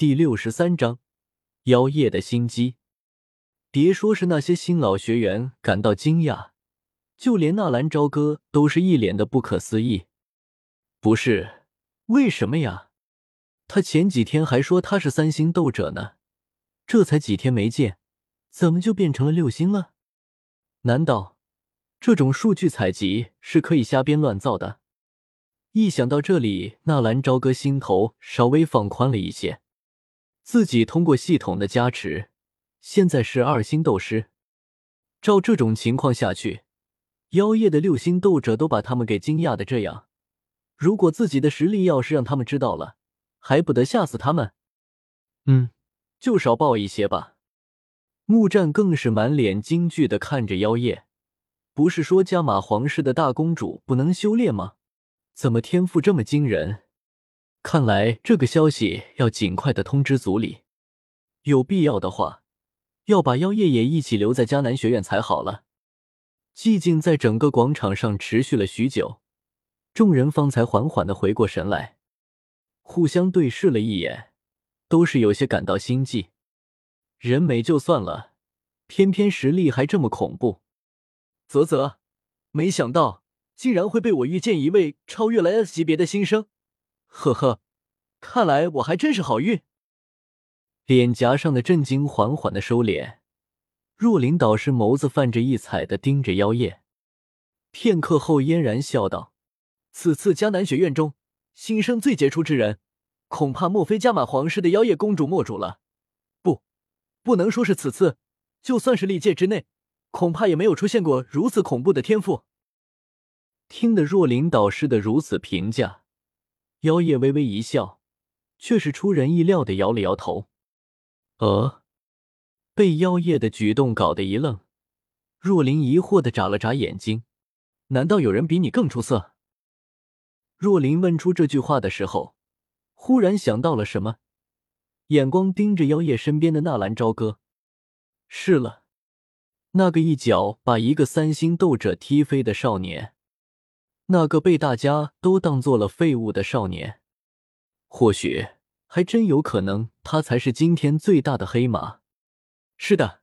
第六十三章，妖夜的心机。别说是那些新老学员感到惊讶，就连纳兰朝歌都是一脸的不可思议。不是，为什么呀？他前几天还说他是三星斗者呢，这才几天没见，怎么就变成了六星了？难道这种数据采集是可以瞎编乱造的？一想到这里，纳兰朝歌心头稍微放宽了一些。自己通过系统的加持，现在是二星斗师。照这种情况下去，妖夜的六星斗者都把他们给惊讶的这样，如果自己的实力要是让他们知道了，还不得吓死他们？嗯，就少报一些吧。木战更是满脸惊惧的看着妖夜，不是说加玛皇室的大公主不能修炼吗？怎么天赋这么惊人？看来这个消息要尽快的通知族里，有必要的话，要把妖夜也一起留在迦南学院才好了。寂静在整个广场上持续了许久，众人方才缓缓的回过神来，互相对视了一眼，都是有些感到心悸。人美就算了，偏偏实力还这么恐怖。啧啧，没想到竟然会被我遇见一位超越了 S 级别的新生。呵呵，看来我还真是好运。脸颊上的震惊缓缓的收敛，若琳导师眸子泛着异彩的盯着妖夜，片刻后嫣然笑道：“此次迦南学院中新生最杰出之人，恐怕莫非加玛皇室的妖夜公主莫主了？不，不能说是此次，就算是历届之内，恐怕也没有出现过如此恐怖的天赋。”听得若琳导师的如此评价。妖夜微微一笑，却是出人意料的摇了摇头。呃，被妖夜的举动搞得一愣，若琳疑惑的眨了眨眼睛。难道有人比你更出色？若琳问出这句话的时候，忽然想到了什么，眼光盯着妖夜身边的纳兰朝歌。是了，那个一脚把一个三星斗者踢飞的少年。那个被大家都当做了废物的少年，或许还真有可能，他才是今天最大的黑马。是的，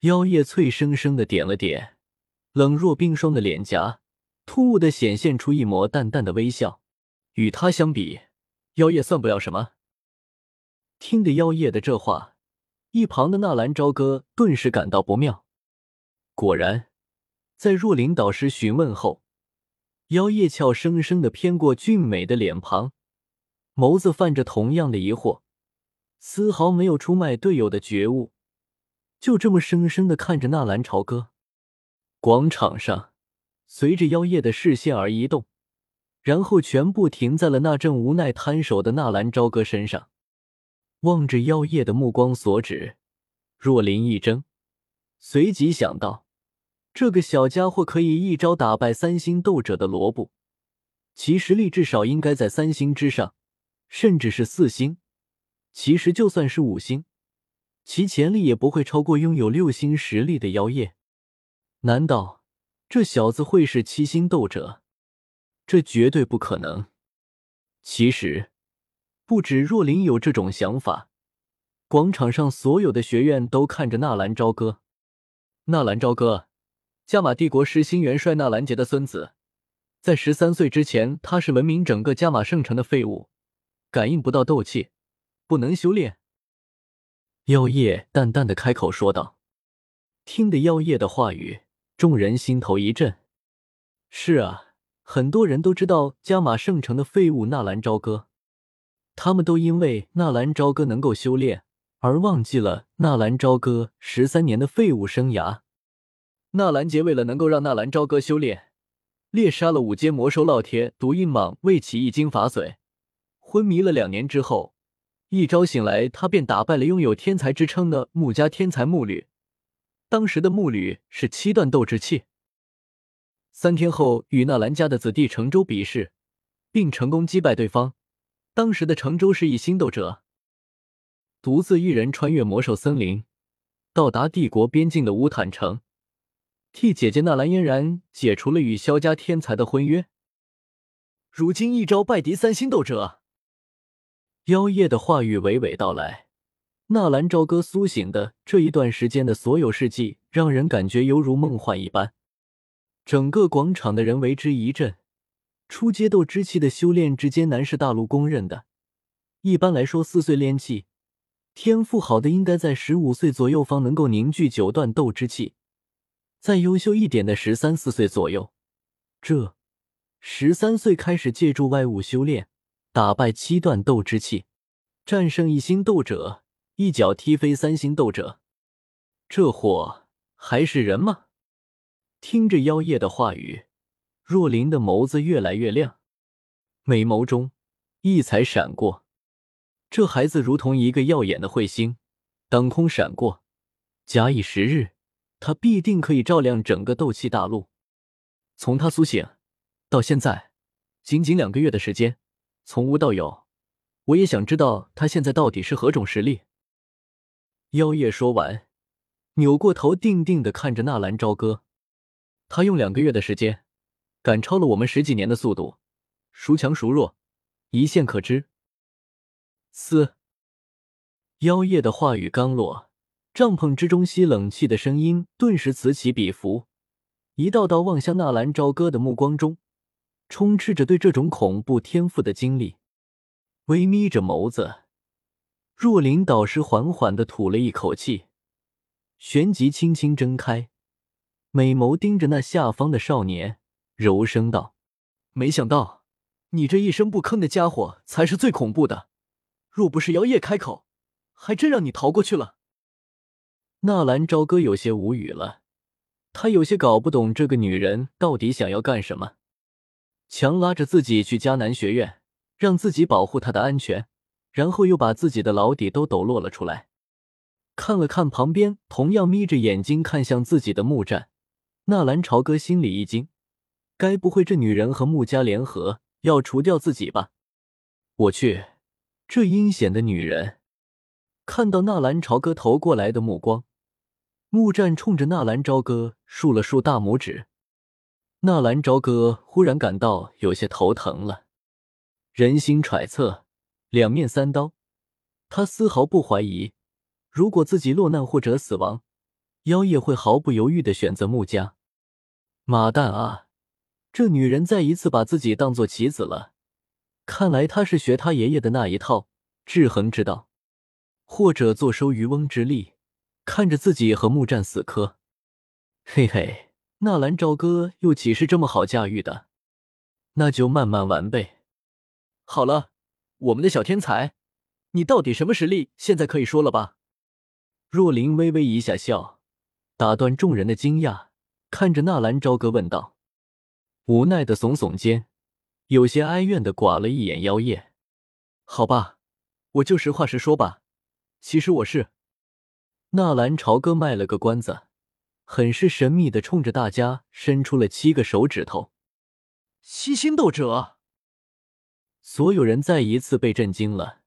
妖夜脆生生的点了点，冷若冰霜的脸颊突兀的显现出一抹淡淡的微笑。与他相比，妖夜算不了什么。听得妖夜的这话，一旁的纳兰朝歌顿时感到不妙。果然，在若琳导师询问后。妖夜俏生生的偏过俊美的脸庞，眸子泛着同样的疑惑，丝毫没有出卖队友的觉悟，就这么生生的看着纳兰朝歌。广场上，随着妖夜的视线而移动，然后全部停在了那正无奈摊手的纳兰朝歌身上。望着妖夜的目光所指，若林一怔，随即想到。这个小家伙可以一招打败三星斗者的罗布，其实力至少应该在三星之上，甚至是四星。其实就算是五星，其潜力也不会超过拥有六星实力的妖夜。难道这小子会是七星斗者？这绝对不可能。其实不止若琳有这种想法，广场上所有的学院都看着纳兰朝歌。纳兰朝歌。加玛帝国十星元帅纳兰杰的孙子，在十三岁之前，他是闻名整个加玛圣城的废物，感应不到斗气，不能修炼。妖夜淡淡的开口说道。听得妖夜的话语，众人心头一震。是啊，很多人都知道加玛圣城的废物纳兰朝歌，他们都因为纳兰朝歌能够修炼，而忘记了纳兰朝歌十三年的废物生涯。纳兰杰为了能够让纳兰朝歌修炼，猎杀了五阶魔兽烙铁、毒印蟒为其一经法髓，昏迷了两年之后，一朝醒来，他便打败了拥有天才之称的穆家天才穆吕。当时的穆吕是七段斗之气。三天后，与纳兰家的子弟程州比试，并成功击败对方。当时的程周是一星斗者，独自一人穿越魔兽森林，到达帝国边境的乌坦城。替姐姐纳兰嫣然解除了与萧家天才的婚约，如今一招败敌三星斗者。妖夜的话语娓娓道来，纳兰朝歌苏醒的这一段时间的所有事迹，让人感觉犹如梦幻一般。整个广场的人为之一振。初阶斗之气的修炼之艰难是大陆公认的。一般来说，四岁练气，天赋好的应该在十五岁左右方能够凝聚九段斗之气。再优秀一点的十三四岁左右，这十三岁开始借助外物修炼，打败七段斗之气，战胜一星斗者，一脚踢飞三星斗者。这货还是人吗？听着妖夜的话语，若琳的眸子越来越亮，美眸中异彩闪过。这孩子如同一个耀眼的彗星，当空闪过，假以时日。他必定可以照亮整个斗气大陆。从他苏醒到现在，仅仅两个月的时间，从无到有，我也想知道他现在到底是何种实力。妖夜说完，扭过头，定定的看着纳兰朝歌。他用两个月的时间，赶超了我们十几年的速度，孰强孰弱，一线可知。嘶！妖夜的话语刚落。帐篷之中吸冷气的声音顿时此起彼伏，一道道望向纳兰朝歌的目光中，充斥着对这种恐怖天赋的经历。微眯着眸子，若琳导师缓缓的吐了一口气，旋即轻轻睁开，美眸盯着那下方的少年，柔声道：“没想到，你这一声不吭的家伙才是最恐怖的。若不是妖夜开口，还真让你逃过去了。”纳兰朝歌有些无语了，他有些搞不懂这个女人到底想要干什么，强拉着自己去迦南学院，让自己保护她的安全，然后又把自己的老底都抖落了出来。看了看旁边同样眯着眼睛看向自己的木战，纳兰朝歌心里一惊，该不会这女人和穆家联合要除掉自己吧？我去，这阴险的女人！看到纳兰朝歌投过来的目光。木战冲着纳兰朝歌竖了竖大拇指，纳兰朝歌忽然感到有些头疼了。人心揣测，两面三刀，他丝毫不怀疑，如果自己落难或者死亡，妖夜会毫不犹豫的选择穆家。妈蛋啊！这女人再一次把自己当做棋子了，看来她是学他爷爷的那一套制衡之道，或者坐收渔翁之利。看着自己和木战死磕，嘿嘿，纳兰朝歌又岂是这么好驾驭的？那就慢慢玩呗。好了，我们的小天才，你到底什么实力？现在可以说了吧？若琳微微一下笑，打断众人的惊讶，看着纳兰朝歌问道，无奈的耸耸肩，有些哀怨的寡了一眼妖夜。好吧，我就实话实说吧，其实我是。纳兰朝歌卖了个关子，很是神秘的冲着大家伸出了七个手指头。七星斗者，所有人再一次被震惊了。